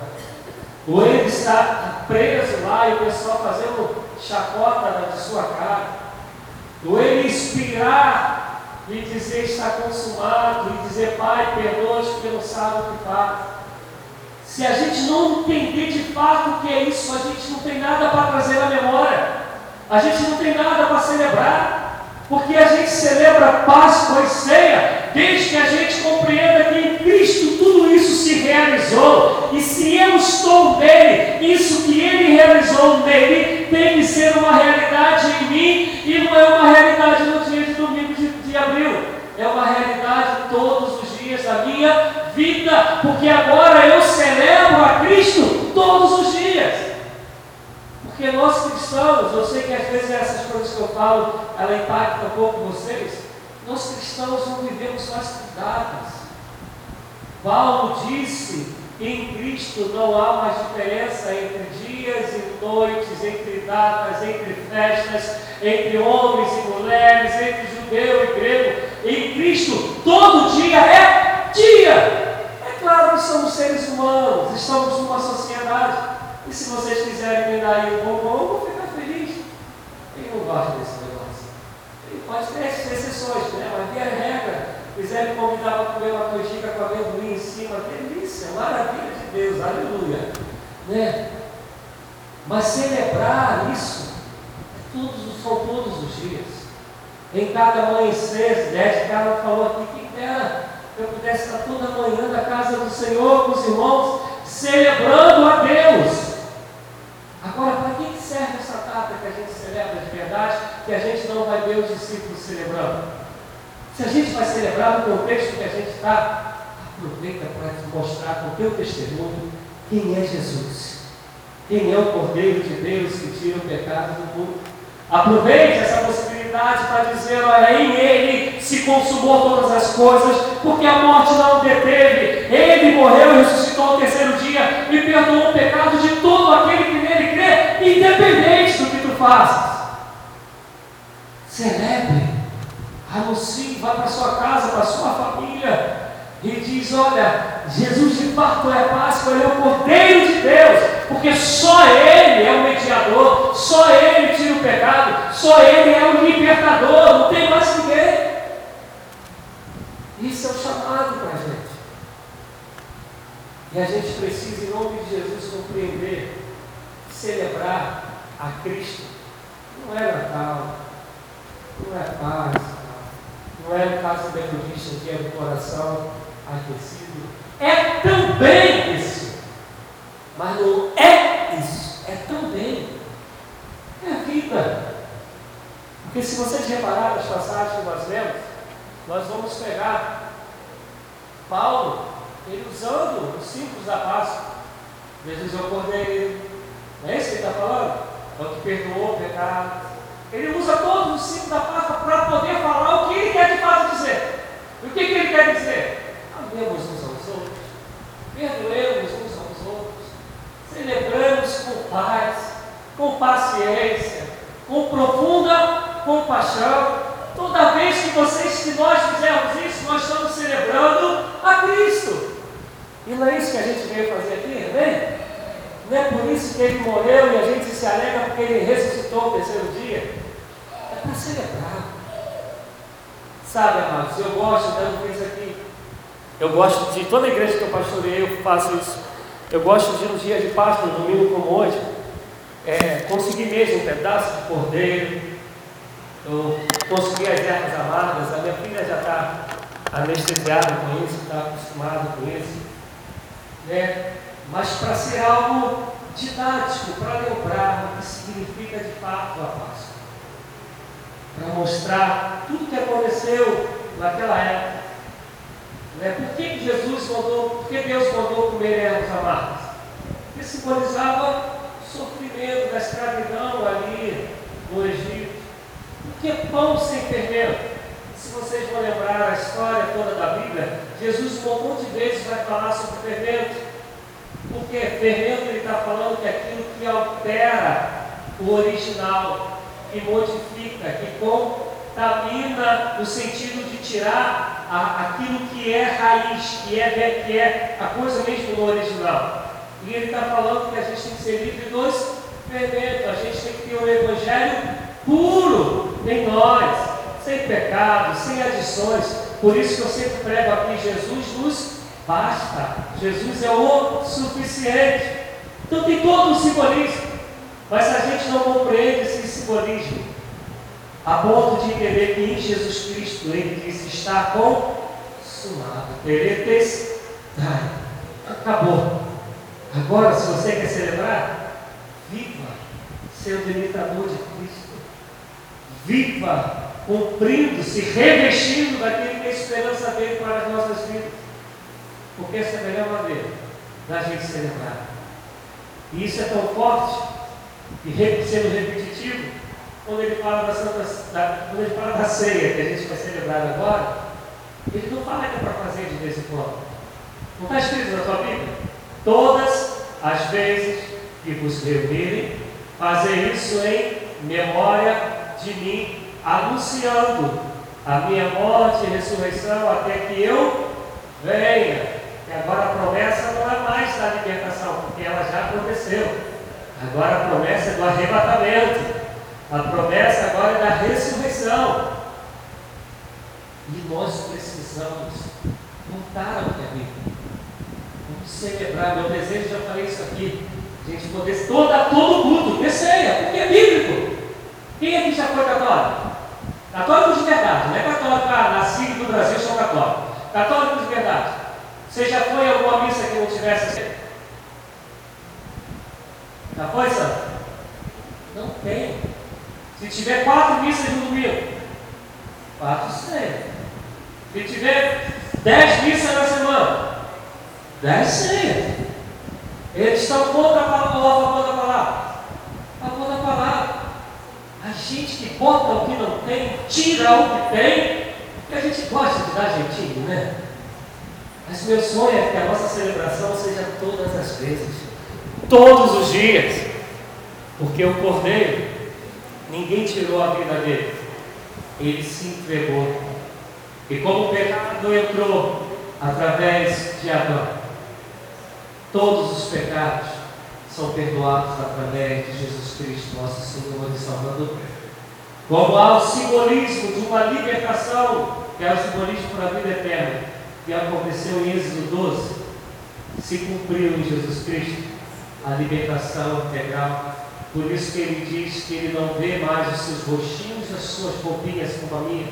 o ele está preso lá e o pessoal fazendo chacota de sua cara, o ele inspirar e dizer está consumado, e dizer Pai, perdoa-os porque não sabem o que faz. Se a gente não entender de fato o que é isso, a gente não tem nada para trazer na memória, a gente não tem nada para celebrar. Porque a gente celebra Páscoa e ceia desde que a gente compreenda que em Cristo tudo isso se realizou. E se eu estou nele, isso que ele realizou nele tem que ser uma realidade em mim e não é uma realidade no dia de domingo de, de abril. É uma realidade todos os dias da minha vida, porque agora eu celebro a Cristo todos os dias. Porque nós cristãos, eu sei que às vezes essas coisas que eu falo, ela impacta um pouco vocês, nós cristãos não vivemos as datas. Paulo disse em Cristo não há mais diferença entre dias e noites, entre datas, entre festas, entre homens e mulheres, entre judeu e grego. Em Cristo, todo dia é dia. É claro que somos seres humanos, estamos numa sociedade e se vocês quiserem me dar aí um bombom, eu vou ficar feliz. Ele não gosta desse negócio. Ele pode ter exceções, né? mas via regra. Me convidar para comer uma canjica com amendoim em cima, delícia, maravilha de Deus, aleluia. Né? Mas celebrar isso é todos, são todos os dias. Em cada amanhecer? O cara falou aqui que era eu pudesse estar toda manhã na casa do Senhor com os irmãos, celebrando a Deus. Agora, para que serve essa data que a gente celebra de verdade, que a gente não vai ver os discípulos celebrando? Se a gente vai celebrar no contexto que a gente está, aproveita para mostrar com o teu testemunho quem é Jesus. Quem é o Cordeiro de Deus que tira o pecado do mundo. Aproveite essa possibilidade para dizer: olha, em Ele se consumou todas as coisas, porque a morte não deteve. Ele morreu e ressuscitou ao terceiro dia e perdoou o pecado de todo aquele que nele crê, independente do que tu faças. Celebre, anuncie, vá para sua casa, para sua família e diz: Olha, Jesus de fato é a Páscoa, ele é o Cordeiro de Deus, porque só Ele é o mediador, só Ele tira o pecado, só Ele é o libertador, não tem mais ninguém. Isso é o chamado para a gente. E a gente precisa, em nome de Jesus, compreender, celebrar a Cristo. Não é Natal, não é paz, não é no caso da metodista que é do coração aquecido. É também isso. Mas não é isso, é também. É a vida. Porque se vocês repararem nas passagens que nós lemos, nós vamos pegar Paulo, ele usando os símbolos da Páscoa. Jesus é o Cordeiro. Não é isso que ele está falando? É o que perdoou o pecado. Ele usa todos os símbolos da Páscoa para poder falar o que ele quer de fato dizer. E o que, que ele quer dizer? Amemos uns aos outros, perdoemos uns aos outros, celebramos com paz, com paciência, com profunda compaixão. Toda vez que vocês, que nós fizermos isso, nós estamos celebrando a Cristo. E não é isso que a gente veio fazer aqui, amém? Não é por isso que ele morreu e a gente se alegra porque ele ressuscitou no terceiro dia. É para celebrar. Sabe, amados, eu gosto, dando isso aqui. Eu gosto de toda igreja que eu pastorei, eu faço isso. Eu gosto de um dia de Páscoa, um domingo como hoje, é, conseguir mesmo um pedaço de cordeiro, eu consegui as ervas amargas, a minha filha já está anestesiada com isso, está acostumada com isso. Né? Mas para ser algo didático, para lembrar o que significa de fato a Páscoa. Para mostrar tudo o que aconteceu naquela época. Né? Por que, Jesus mandou, por que Deus mandou comer ervas amargas? Porque simbolizava o sofrimento da escravidão ali no Egito. Porque pão sem fermento? Se vocês vão lembrar a história toda da Bíblia, Jesus um monte de vezes vai falar sobre fermento. Porque fermento ele está falando que é aquilo que altera o original, que modifica, que contamina no sentido de tirar a, aquilo que é raiz, que é, que é a coisa mesmo do original. E ele está falando que a gente tem que ser livre dos fermentos, a gente tem que ter o evangelho puro em nós, sem pecado, sem adições. Por isso que eu sempre prego aqui: Jesus nos basta, Jesus é o suficiente. Então tem todo um simbolismo, mas a gente não compreende esse simbolismo, a ponto de entender que em Jesus Cristo ele disse: está consumado, peretes, acabou. Agora, se você quer celebrar, viva sendo imitador de Cristo viva, cumprindo-se, revestindo daquilo que é a esperança dele para as nossas vidas. Porque essa é a melhor maneira da gente celebrar. E isso é tão forte, e sendo repetitivo, quando ele fala da Santa da, quando ele fala da ceia que a gente vai celebrar agora, ele não fala que é para fazer de vez em quando. Não está escrito na sua Bíblia? Todas as vezes que vos reunirem, fazer isso em memória de mim, anunciando a minha morte e ressurreição até que eu venha. E agora a promessa não é mais da libertação, porque ela já aconteceu. Agora a promessa é do arrebatamento. A promessa agora é da ressurreição. E nós precisamos voltar ao que é bíblico. Vamos celebrar. Meu desejo, já falei isso aqui. A gente poder toda, todo culto, ter ceia, porque é bíblico. Quem aqui já foi católico? Católico de verdade, não é católico, ah, nasci no Brasil, sou católico. Católico de verdade. Você já foi em alguma missa que não tivesse assim? Já foi, Santo? Não tem. Se tiver quatro missas no domingo, quatro seis. Se tiver dez missas na semana, dez seis. Eles estão contra a palavra, a favor da palavra. A palavra. A gente que bota o que não tem, tira o que tem, e a gente gosta de dar jeitinho, né? Mas meu sonho é que a nossa celebração seja todas as vezes, todos os dias, porque o Cordeiro, ninguém tirou a vida dele, ele se entregou. E como o pecado entrou através de Adão, todos os pecados são perdoados através de Jesus Cristo, nosso Senhor e Salvador. Como há o simbolismo de uma libertação, que é o simbolismo para a vida eterna, que aconteceu em Êxodo 12, se cumpriu em Jesus Cristo a libertação integral. Por isso que ele diz que ele não vê mais os seus rostinhos, as suas roupinhas como a minha.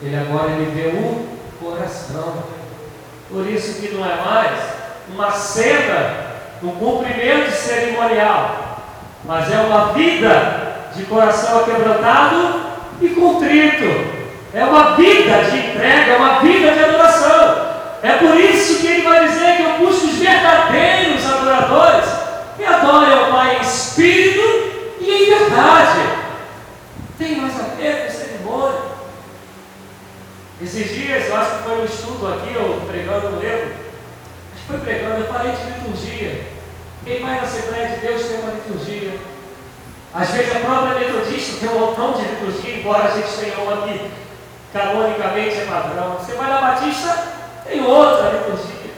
Ele agora ele vê o coração. Por isso que não é mais uma cena, um cumprimento cerimonial, mas é uma vida de coração quebrantado e contrito. É uma vida de entrega, é uma vida de adoração. É por isso que ele vai dizer que eu busco os verdadeiros adoradores que adorem ao Pai em espírito e em verdade. Tem mais a ver com cerimônia. Esses dias, eu acho que foi um estudo aqui, eu pregando, no lembro. Acho que foi pregando, eu falei de liturgia. Quem vai na Assembleia de Deus tem uma liturgia. Às vezes a própria metodista tem um montão de liturgia, embora a gente tenha uma aqui canonicamente é padrão. Você vai na Batista, tem outra liturgia.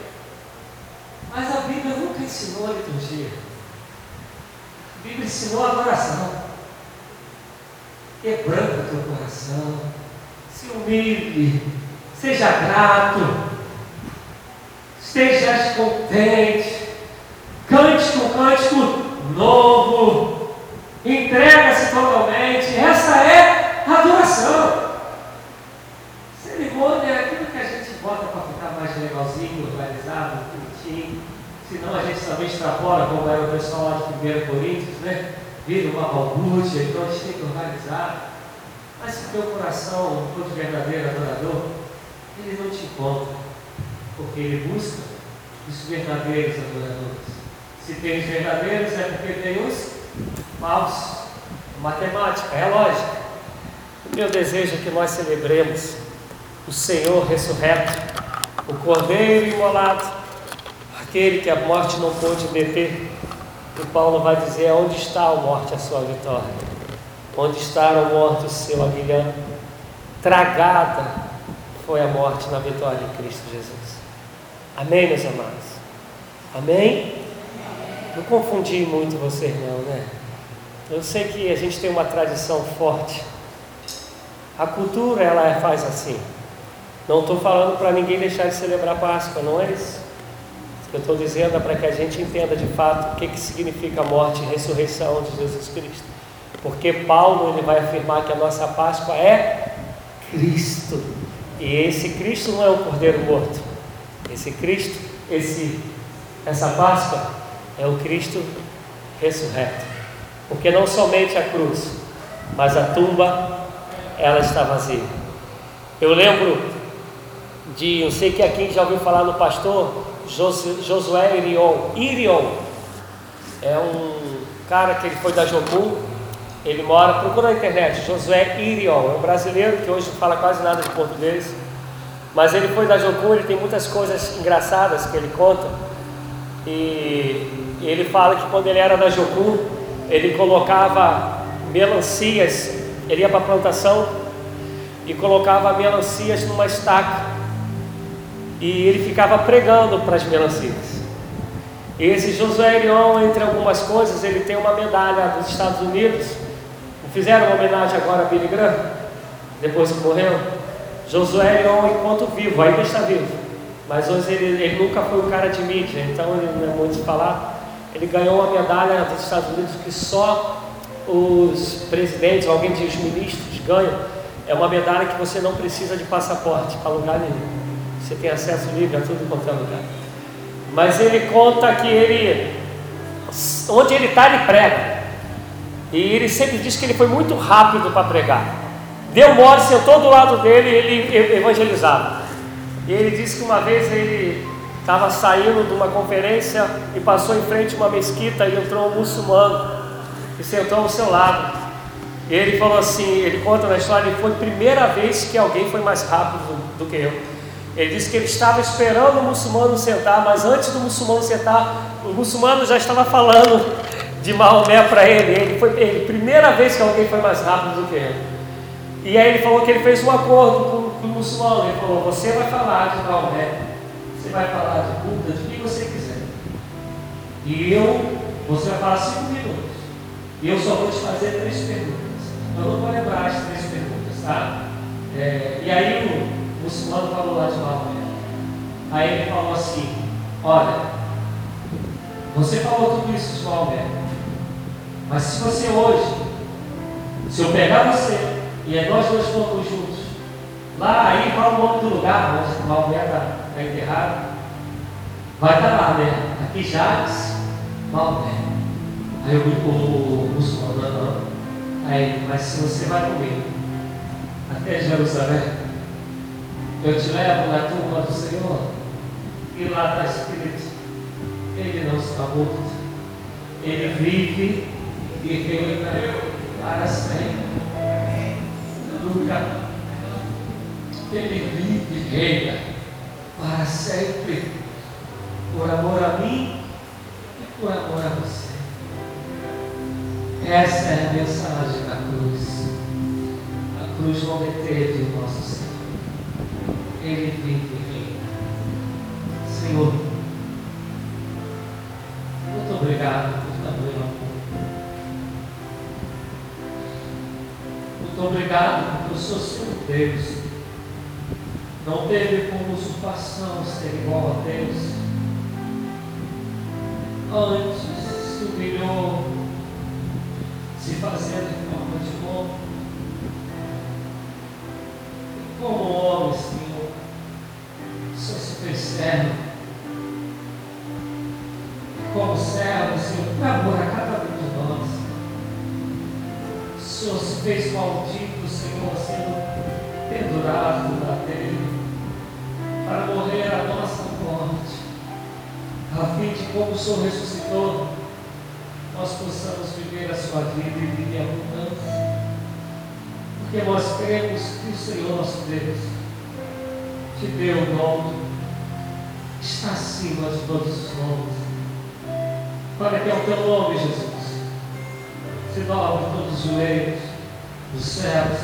Mas a Bíblia nunca ensinou a liturgia. A Bíblia ensinou a adoração. Quebrando o teu coração. Se humilhe. Seja grato. Esteja contente. Cante com cântico novo. Entrega-se totalmente. Essa é a adoração. Cerimônia é aquilo que a gente bota para ficar mais legalzinho, organizado, bonitinho. Senão a gente também extrapola, como era o pessoal lá de 1 Coríntios, né? Vira uma balbúrdia, então a gente tem que organizar. Mas se teu coração for de verdadeiro adorador, ele não te encontra, porque ele busca os verdadeiros adoradores. Se tem os verdadeiros, é porque tem os falsos. Matemática, é lógica. O meu desejo é que nós celebremos o Senhor ressurreto, o Cordeiro imolado, aquele que a morte não pôde deter. E Paulo vai dizer: onde está a morte, a sua vitória? Onde está o morto, o seu aguilhão? Tragada foi a morte na vitória de Cristo Jesus. Amém, meus amados? Amém? Não confundi muito vocês, não, né? Eu sei que a gente tem uma tradição forte. A cultura, ela faz assim. Não estou falando para ninguém deixar de celebrar Páscoa, não é isso. O que eu estou dizendo é para que a gente entenda de fato o que, que significa a morte e ressurreição de Jesus Cristo. Porque Paulo ele vai afirmar que a nossa Páscoa é Cristo. E esse Cristo não é o Cordeiro morto. Esse Cristo, esse, essa Páscoa é o Cristo ressurreto. Porque não somente a cruz, mas a tumba, ela está vazia. Eu lembro de, eu sei que aqui já ouviu falar no pastor Josué Irion. Irion é um cara que ele foi da Jogum, ele mora, procura na internet, Josué Irion, é um brasileiro que hoje não fala quase nada de português, mas ele foi da Jogum, ele tem muitas coisas engraçadas que ele conta, e ele fala que quando ele era da Jogum, ele colocava melancias, ele ia para a plantação e colocava melancias numa estaca e ele ficava pregando para as melancias. Esse Josué Erion, entre algumas coisas, ele tem uma medalha dos Estados Unidos. Fizeram uma homenagem agora a Billy Graham, depois que morreu. Josué Erion, enquanto vivo, ainda está vivo. Mas hoje ele, ele nunca foi um cara de mídia, então ele não é muito falar. Ele ganhou uma medalha dos Estados Unidos que só os presidentes, alguém diz ministros, ganham. É uma medalha que você não precisa de passaporte para lugar nenhum. Você tem acesso livre a tudo quanto é lugar. Mas ele conta que ele, onde ele está, ele prega. E ele sempre diz que ele foi muito rápido para pregar. Deu mole, sentou do lado dele e ele evangelizava. E ele disse que uma vez ele estava saindo de uma conferência e passou em frente a uma mesquita e entrou um muçulmano e sentou ao seu lado. E ele falou assim, ele conta na história, foi a primeira vez que alguém foi mais rápido do que eu. Ele disse que ele estava esperando o muçulmano sentar, mas antes do muçulmano sentar, o muçulmano já estava falando de Maomé para ele. Ele foi ele, primeira vez que alguém foi mais rápido do que ele. E aí ele falou que ele fez um acordo com, com o muçulmano. Ele falou: Você vai falar de Maomé, você vai falar de Buda, de quem você quiser. E eu, você vai falar cinco minutos. E eu só vou te fazer três perguntas. Eu não vou lembrar as três perguntas, tá? É, e aí o muçulmano falou lá de Maomé. Aí ele falou assim: Olha, você falou tudo isso de Maomé. Mas se você hoje, se eu pegar você e nós dois formos juntos, lá aí fala o nome do lugar onde Maomé está tá enterrado, vai estar tá lá, né? Aqui Jales, Maomé. Aí o, o, o muçulmano, não. Aí, mas se você vai comigo até Jerusalém, eu te levo na turma do Senhor, e lá está escrito, ele não está morto, ele vive e reina para sempre. Aleluia. Ele vive e reina para sempre, por amor a mim e por amor a você. Essa é a mensagem da cruz. A cruz não deteve o nosso Senhor. Ele vive e reina. Senhor, muito obrigado obrigado o Senhor seu Deus não teve como usurpação ser igual a Deus. Antes se humilhou, se fazendo em forma de homem. Como homem, Senhor, Senhor se fez servo. Como servo, Senhor, por amor Senhor se fez maldito, Senhor, sendo pendurado no madeira para morrer a nossa morte, a fim de como o Senhor ressuscitou, nós possamos viver a sua vida e viver abundância. Porque nós cremos que o Senhor nosso Deus te deu o nome, está acima de todos os nomes. Para que ao teu nome, Jesus, dobre todos os joelhos dos céus,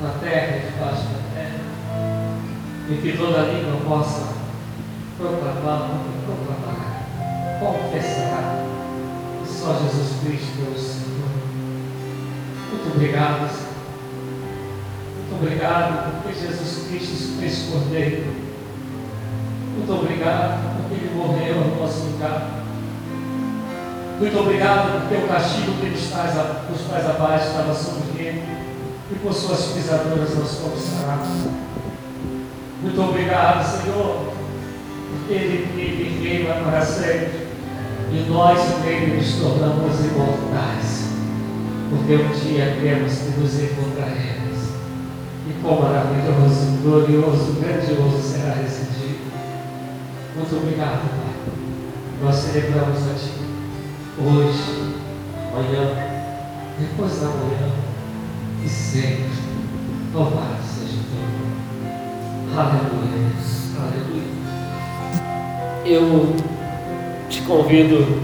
na terra e debaixo da terra e que toda língua possa proclamar, proclamar, confessar que só Jesus Cristo é o Senhor. Muito obrigado, Senhor. Muito obrigado porque Jesus Cristo se fez cordeiro. Muito obrigado porque Ele morreu no nosso lugar. Muito obrigado porque o castigo que nos traz, nos traz abaixo estava sobre Ele e por suas pisaduras nós fomos sarados. Muito obrigado, Senhor, porque Ele vive e reina para sempre. E nós nele nos tornamos imortais. Porque um dia temos que nos encontraremos. E quão maravilhoso, glorioso, grandioso será esse dia. Muito obrigado, Pai. Nós celebramos a hoje, amanhã, depois da manhã e sempre. Louvado seja o teu nome. Aleluia. Aleluia. Eu te convido